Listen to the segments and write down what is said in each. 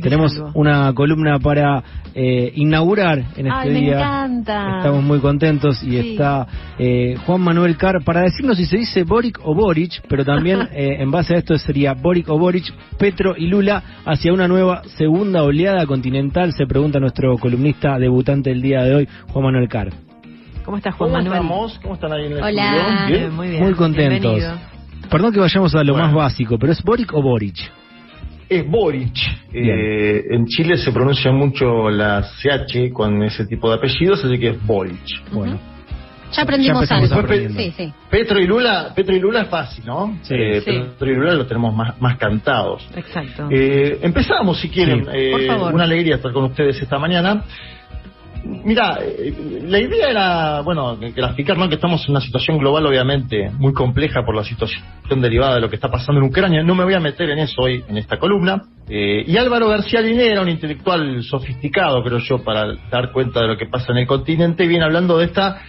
Tenemos una columna para eh, inaugurar en este Ay, me día. encanta. Estamos muy contentos y Sí. está eh, Juan Manuel Carr para decirnos si se dice Boric o Boric, pero también eh, en base a esto sería Boric o Boric, Petro y Lula hacia una nueva segunda oleada continental, se pregunta nuestro columnista debutante el día de hoy, Juan Manuel Carr. ¿Cómo estás, Juan ¿Cómo Manuel? estamos? ¿Cómo están ahí en el Hola. ¿Bien? Muy bien. Muy contentos. Bienvenido. Perdón que vayamos a lo Bueno. más básico, pero ¿es Boric o Boric? Es Boric. Eh, en Chile se pronuncia mucho la CH con ese tipo de apellidos, así que es Boric. Bueno. Ya aprendimos Ya algo. Sí, sí. Petro y Lula, Petro y Lula es fácil, ¿no? Sí. Eh, Sí. Petro y Lula lo tenemos más, más cantados. Exacto. Eh, empezamos, si quieren. Sí. Eh, Por favor. Una alegría estar con ustedes esta mañana. Mira, eh, la idea era, bueno, graficar, ¿no? Que estamos en una situación global, obviamente, muy compleja por la situación derivada de lo que está pasando en Ucrania. No me voy a meter en eso hoy, en esta columna. Eh, y Álvaro García Linera, un intelectual sofisticado, creo yo, para dar cuenta de lo que pasa en el continente, viene hablando de esta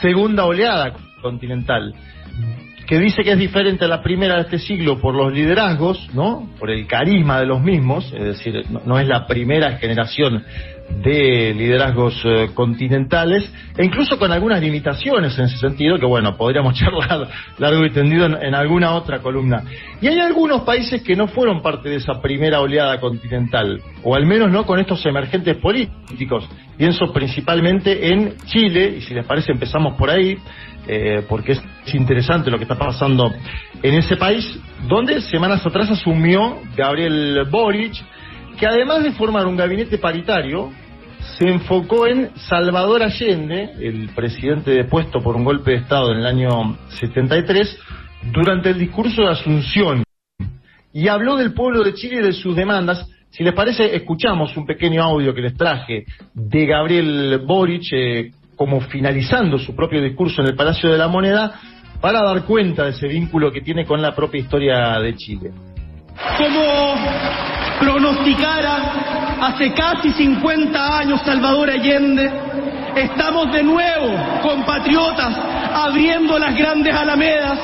segunda oleada continental que dice que es diferente a la primera de este siglo por los liderazgos, ¿no? Por el carisma de los mismos, es decir, no es la primera generación de liderazgos eh, continentales, e incluso con algunas limitaciones en ese sentido, que bueno, podríamos charlar largo y tendido en, alguna otra columna. Y hay algunos países que no fueron parte de esa primera oleada continental, o al menos no con estos emergentes políticos. Pienso principalmente en Chile, y si les parece empezamos por ahí, eh, porque es interesante lo que está pasando en ese país, donde semanas atrás asumió Gabriel Boric, que además de formar un gabinete paritario, se enfocó en Salvador Allende, el presidente depuesto por un golpe de Estado en el año 73, durante el discurso de Asunción, y habló del pueblo de Chile y de sus demandas. Si les parece, escuchamos un pequeño audio que les traje de Gabriel Boric, eh, como finalizando su propio discurso en el Palacio de la Moneda, para dar cuenta de ese vínculo que tiene con la propia historia de Chile. como pronosticara hace casi 50 años Salvador Allende, estamos de nuevo, compatriotas, abriendo las grandes alamedas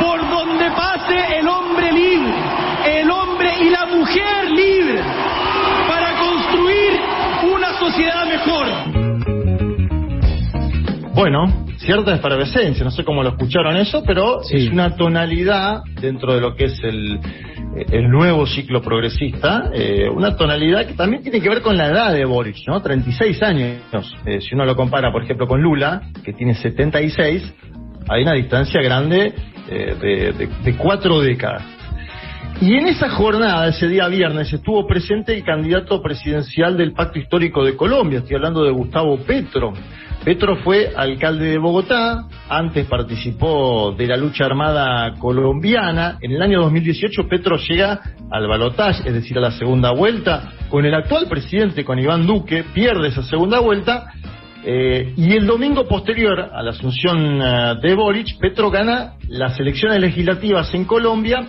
por donde pase el hombre libre, el hombre y la mujer libre, para construir una sociedad mejor. Bueno, cierta efervescencia, no sé cómo lo escucharon eso, pero Sí. es una tonalidad dentro de lo que es el, el nuevo ciclo progresista, eh, una tonalidad que también tiene que ver con la edad de Boric, ¿no? 36 años. Eh, si uno lo compara, por ejemplo, con Lula, que tiene 76, hay una distancia grande eh, de, de- de cuatro décadas. Y en esa jornada, ese día viernes, estuvo presente el candidato presidencial del Pacto Histórico de Colombia, estoy hablando de Gustavo Petro. Petro fue alcalde de Bogotá, antes participó de la lucha armada colombiana. En el año 2018 Petro llega al balotaje, es decir, a la segunda vuelta, con el actual presidente, con Iván Duque, pierde esa segunda vuelta. eh, y el domingo posterior a la asunción eh, de Boric, Petro gana las elecciones legislativas en Colombia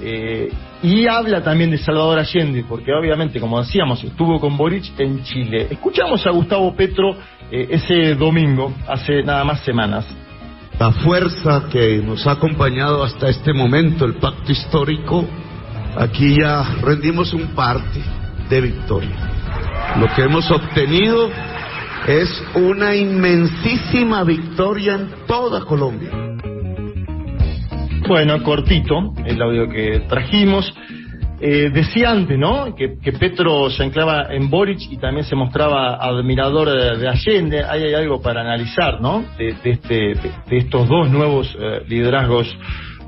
eh, y habla también de Salvador Allende, porque obviamente, como decíamos, estuvo con Boric en Chile. Escuchamos a Gustavo Petro eh, ese domingo, hace nada más semanas. la fuerza que nos ha acompañado hasta este momento, el pacto histórico, aquí ya rendimos un parte de victoria. Lo que hemos obtenido es una inmensísima victoria en toda Colombia. Bueno, cortito el audio que trajimos. Eh, decía antes, ¿no? Que, que Petro se anclaba en Boric y también se mostraba admirador de, de Allende. Ahí hay algo para analizar, ¿no? De, este, de, estos dos nuevos eh, liderazgos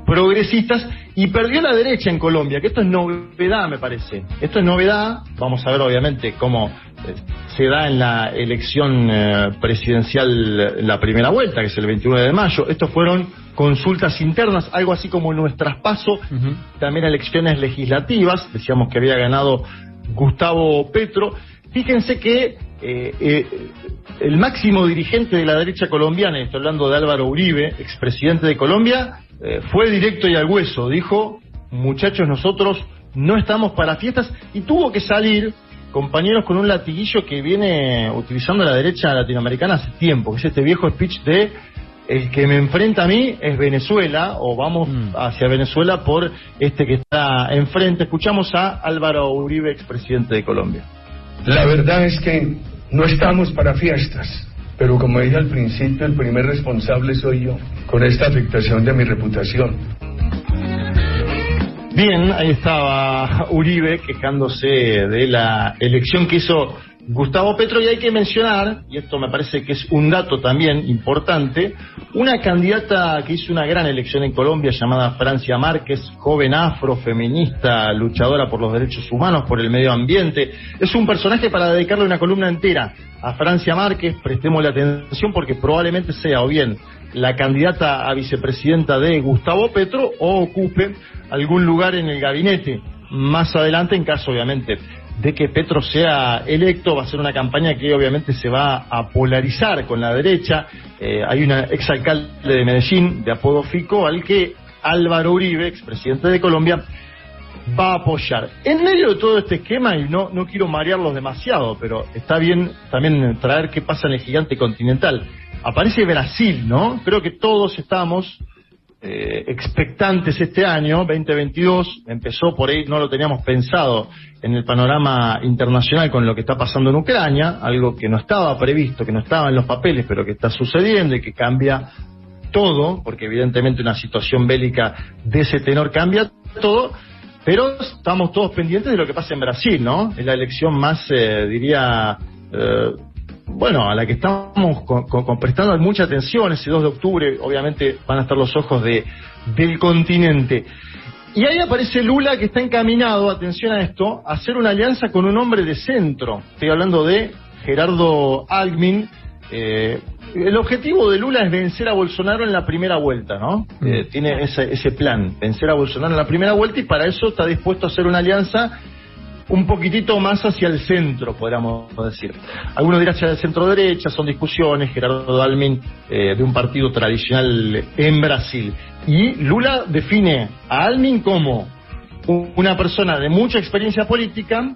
progresistas y perdió la derecha en Colombia, que esto es novedad, me parece. Esto es novedad. Vamos a ver, obviamente, cómo eh, se da en la elección eh, presidencial la primera vuelta, que es el 21 de mayo. Estos fueron consultas internas, algo así como nuestro traspaso, Ujú. también elecciones legislativas. Decíamos que había ganado Gustavo Petro. Fíjense que eh, eh, el máximo dirigente de la derecha colombiana, y estoy hablando de Álvaro Uribe, expresidente de Colombia, eh, fue directo y al hueso. Dijo, muchachos, nosotros no estamos para fiestas y tuvo que salir, compañeros, con un latiguillo que viene utilizando la derecha latinoamericana hace tiempo, que es este viejo speech de el que me enfrenta a mí es Venezuela, o vamos Mm. hacia Venezuela por este que está enfrente. Escuchamos a Álvaro Uribe, expresidente de Colombia. La verdad es que no estamos para fiestas, pero como dije al principio, el primer responsable soy yo, con esta afectación de mi reputación. Bien, ahí estaba Uribe quejándose de la elección que hizo Gustavo Petro y hay que mencionar, y esto me parece que es un dato también importante, una candidata que hizo una gran elección en Colombia llamada Francia Márquez, joven afro, feminista, luchadora por los derechos humanos, por el medio ambiente. Es un personaje para dedicarle una columna entera a Francia Márquez, prestémosle atención porque probablemente sea o bien la candidata a vicepresidenta de Gustavo Petro o ocupe algún lugar en el gabinete más adelante en caso obviamente de que Petro sea electo, va a ser una campaña que obviamente se va a polarizar con la derecha. Eh, hay un exalcalde de Medellín, de apodo Fico, al que Álvaro Uribe, expresidente de Colombia, va a apoyar. En medio de todo este esquema, y no, no quiero marearlos demasiado, pero está bien también traer qué pasa en el gigante continental. Aparece Brasil, ¿no? Creo que todos estamos eh, expectantes este año, 2022, empezó por ahí, no lo teníamos pensado en el panorama internacional con lo que está pasando en Ucrania, algo que no estaba previsto, que no estaba en los papeles, pero que está sucediendo y que cambia todo, porque evidentemente una situación bélica de ese tenor cambia todo, pero estamos todos pendientes de lo que pasa en Brasil, ¿no? Es la elección más, eh, diría, eh, bueno, a la que estamos con- con- con prestando mucha atención, ese 2 de octubre, obviamente van a estar los ojos de, del continente. Y ahí aparece Lula que está encaminado, atención a esto, a hacer una alianza con un hombre de centro. Estoy hablando de Gerardo Almin. Eh, el objetivo de Lula es vencer a Bolsonaro en la primera vuelta, ¿no? Eh, tiene ese, ese plan, vencer a Bolsonaro en la primera vuelta y para eso está dispuesto a hacer una alianza un poquitito más hacia el centro, podríamos decir. Algunos dirán hacia el centro derecha, son discusiones, Gerardo Dalmin eh, de un partido tradicional en Brasil. Y Lula define a Almin como una persona de mucha experiencia política,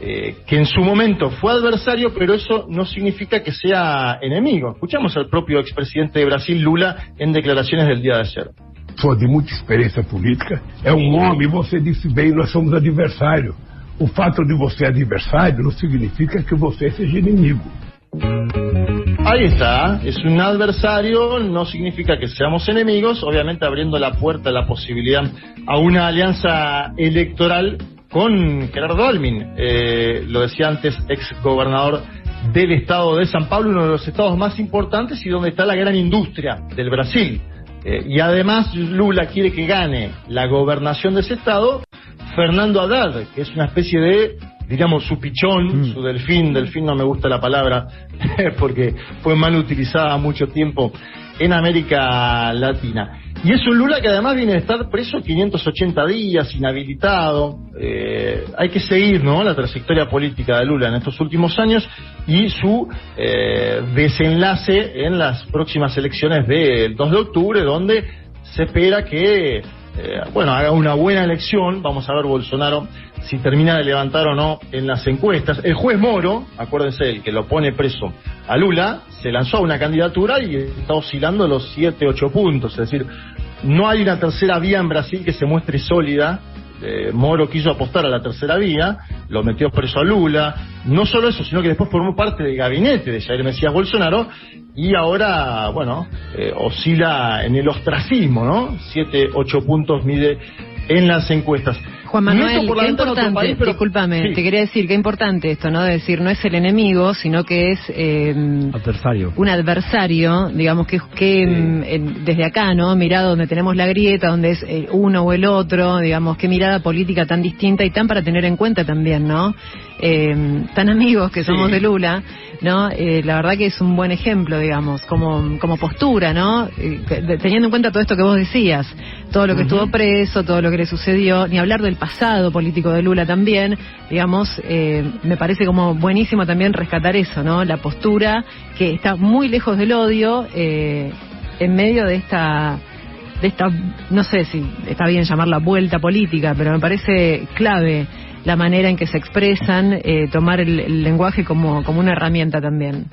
eh, que en su momento fue adversario, pero eso no significa que sea enemigo. Escuchamos al propio expresidente de Brasil, Lula, en declaraciones del día de ayer. pessoa de muita experiência política, é um homem, você disse bem, nós somos adversários. O fato de você adversário não significa que você seja inimigo. Ahí está, es un adversario, no significa que seamos enemigos, obviamente abriendo la puerta, la posibilidad a una alianza electoral con Gerardo Almin, eh, lo decía antes, ex gobernador del estado de San Pablo, uno de los estados más importantes y donde está la gran industria del Brasil. Eh, y además Lula quiere que gane la gobernación de ese estado Fernando Haddad, que es una especie de, digamos, su pichón, su delfín, delfín no me gusta la palabra, porque fue mal utilizada mucho tiempo en América Latina. Y es un Lula que además viene de estar preso 580 días, inhabilitado. Eh, hay que seguir ¿no? la trayectoria política de Lula en estos últimos años y su eh, desenlace en las próximas elecciones del 2 de octubre, donde se espera que eh, bueno, haga una buena elección. Vamos a ver Bolsonaro si termina de levantar o no en las encuestas. El juez Moro, acuérdense, el que lo pone preso a Lula, se lanzó a una candidatura y está oscilando los 7, 8 puntos. Es decir, no hay una tercera vía en Brasil que se muestre sólida. Eh, Moro quiso apostar a la tercera vía, lo metió preso a Lula. No solo eso, sino que después formó parte del gabinete de Jair Mesías Bolsonaro y ahora, bueno, eh, oscila en el ostracismo, ¿no? Siete, ocho puntos mide en las encuestas. Juan Manuel, qué importante, país, pero- discúlpame, Sí. te quería decir, qué importante esto, ¿no? De decir, no es el enemigo, sino que es eh, Adversario. un adversario, digamos, que, que en- desde acá, ¿no? Mirado donde tenemos la grieta, donde es eh, uno o el otro, digamos, qué mirada política tan distinta y tan para tener en cuenta también, ¿no? Eh, tan amigos que somos Sí. de Lula, ¿no? Eh, la verdad que es un buen ejemplo, digamos, como, como postura, ¿no? Eh, teniendo en cuenta todo esto que vos decías, todo lo que estuvo preso, todo lo que le sucedió, ni hablar del pasado político de Lula también, digamos, eh, me parece como buenísimo también rescatar eso, ¿no? La postura que está muy lejos del odio eh, en medio de esta de esta, no sé si está bien llamarla vuelta política, pero me parece clave la manera en que se expresan, eh, tomar el, el lenguaje como, como una herramienta también.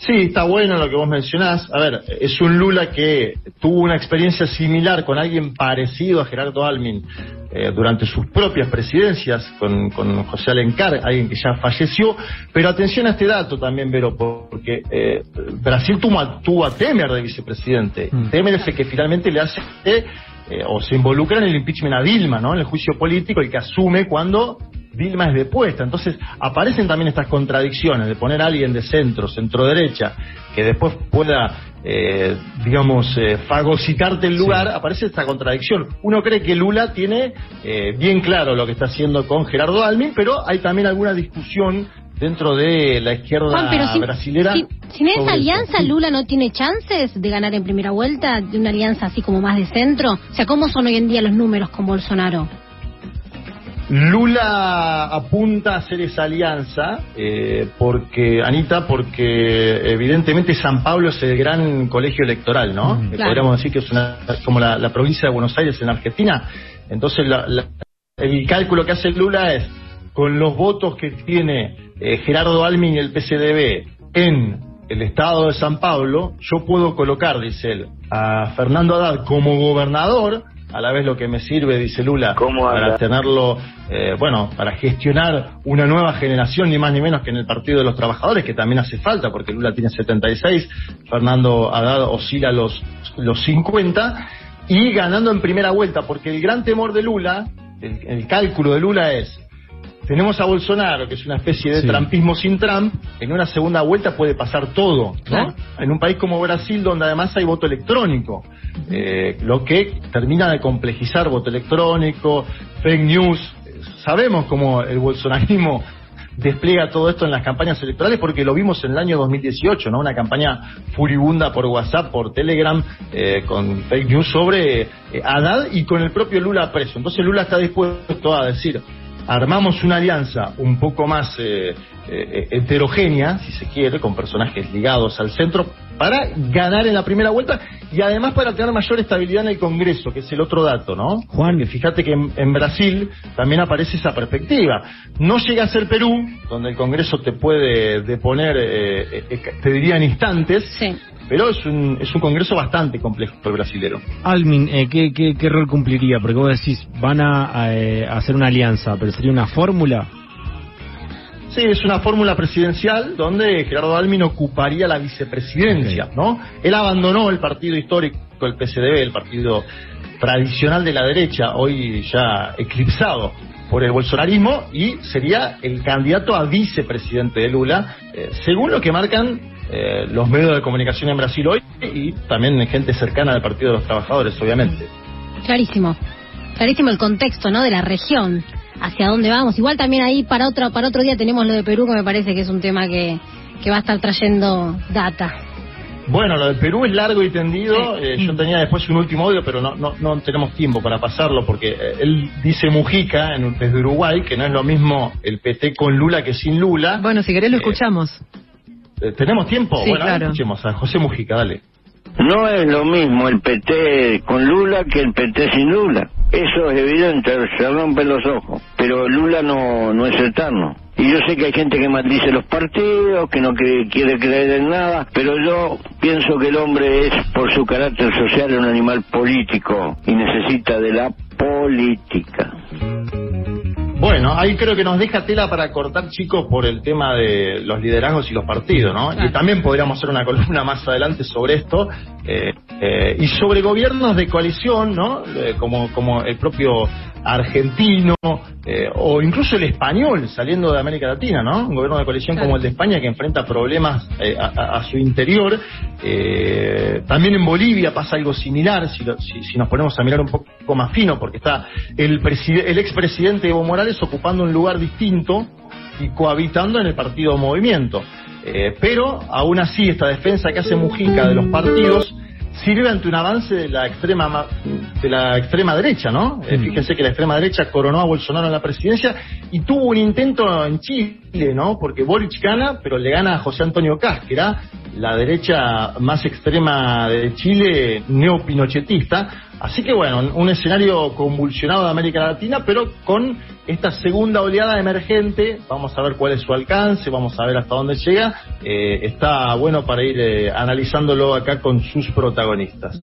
Sí, está bueno lo que vos mencionás. A ver, es un Lula que tuvo una experiencia similar con alguien parecido a Gerardo Almin eh, durante sus propias presidencias, con, con, José Alencar, alguien que ya falleció. Pero atención a este dato también, Vero, porque eh, Brasil tuvo a, tuvo a Temer de vicepresidente. Mm. Temer es el que finalmente le hace... Eh, o se involucra en el impeachment a Dilma, ¿no? En el juicio político, el que asume cuando Dilma es depuesta. Entonces aparecen también estas contradicciones de poner a alguien de centro, centro derecha, que después pueda, eh, digamos, eh, fagocitarte el lugar, aparece esta contradicción. Uno cree que Lula tiene eh, bien claro lo que está haciendo con Gerardo Almin, pero hay también alguna discusión dentro de la izquierda brasilera. sin esa alianza, Lula no tiene chances de ganar en primera vuelta, de una alianza así como más de centro. O sea, ¿cómo son hoy en día los números con Bolsonaro? Lula apunta a hacer esa alianza, eh, porque, Anita, porque evidentemente San Pablo es el gran colegio electoral, ¿no? Mm. Eh, podríamos decir que es una, como la, provincia de Buenos Aires en Argentina. Entonces, el cálculo que hace Lula es, con los votos que tiene eh, Gerardo Almin y el PCDB en el estado de San Pablo, yo puedo colocar, dice él, a Fernando Haddad como gobernador a la vez lo que me sirve, dice Lula, para tenerlo, eh, bueno, para gestionar una nueva generación, ni más ni menos que en el Partido de los Trabajadores, que también hace falta, porque Lula tiene 76, Fernando Haddad oscila los, los 50, y ganando en primera vuelta, porque el gran temor de Lula, el cálculo de Lula es, tenemos a Bolsonaro, que es una especie de trampismo sin Trump, en una segunda vuelta puede pasar todo, ¿no? En un país como Brasil, donde además hay voto electrónico, eh, lo que termina de complejizar voto electrónico, fake news. Sabemos cómo el bolsonarismo despliega todo esto en las campañas electorales porque lo vimos en el año 2018, ¿no? Una campaña furibunda por WhatsApp, por Telegram, eh, con fake news sobre eh, Haddad y con el propio Lula preso. Entonces Lula está dispuesto a decir, armamos una alianza un poco más eh, eh, heterogénea, si se quiere, con personajes ligados al centro, para ganar en la primera vuelta y además para tener mayor estabilidad en el Congreso, que es el otro dato, ¿no? Juan, que fíjate que en, Brasil también aparece esa perspectiva. No llega a ser Perú, donde el Congreso te puede deponer, eh, te diría en instantes, sí. Pero es un, es un congreso bastante complejo el brasilero. Almin, eh, ¿qué, qué, rol cumpliría? Porque vos decís, van a, eh, hacer una alianza, pero sería una fórmula. Sí, es una fórmula presidencial donde Gerardo Almin ocuparía la vicepresidencia, ¿no? Él abandonó el partido histórico, el PCDB, el partido tradicional de la derecha, hoy ya eclipsado por el bolsonarismo, y sería el candidato a vicepresidente de Lula, eh, según lo que marcan eh, los medios de comunicación en Brasil hoy y también gente cercana del Partido de los Trabajadores, obviamente. Clarísimo, clarísimo el contexto, ¿no? De la región, hacia dónde vamos. Igual también ahí para otro para otro día tenemos lo de Perú, que me parece que es un tema que, que va a estar trayendo data. Bueno, lo de Perú es largo y tendido. Eh, yo tenía después un último audio, pero no, no, no tenemos tiempo para pasarlo porque eh, él dice Mujica en, desde Uruguay que no es lo mismo el PT con Lula que sin Lula. Bueno, si querés lo escuchamos. Eh, ¿Tenemos tiempo? bueno, escuchemos a José Mujica, dale. No es lo mismo el PT con Lula que el PT sin Lula. Eso es evidente, se rompen los ojos. Pero Lula no, no es eterno. Y yo sé que hay gente que maldice los partidos, que no quiere creer en nada, pero yo pienso que el hombre es, por su carácter social, un animal político y necesita de la política. Bueno, ahí creo que nos deja tela para cortar, chicos, por el tema de los liderazgos y los partidos, ¿no? Y también podríamos hacer una columna más adelante sobre esto, eh, eh, y sobre gobiernos de coalición, ¿no? Eh, como, como el propio argentino eh, o incluso el español saliendo de América Latina, ¿no? Un gobierno de coalición como el de España que enfrenta problemas eh, a, su interior. Eh, también en Bolivia pasa algo similar, si, si, nos ponemos a mirar un poco más fino, porque está el, el expresidente Evo Morales ocupando un lugar distinto y cohabitando en el partido Movimiento. pero aún así esta defensa que hace Mujica de los partidos sirve ante un avance de la extrema de la extrema derecha, ¿no? Eh, fíjense que la extrema derecha coronó a Bolsonaro en la presidencia y tuvo un intento en Chile, ¿no? Porque Boric gana, pero le gana a José Antonio que era la derecha más extrema de Chile, neopinochetista. Así que bueno, un escenario convulsionado de América Latina, pero con esta segunda oleada emergente, vamos a ver cuál es su alcance, vamos a ver hasta dónde llega, eh, está bueno para ir eh, analizándolo acá con sus protagonistas.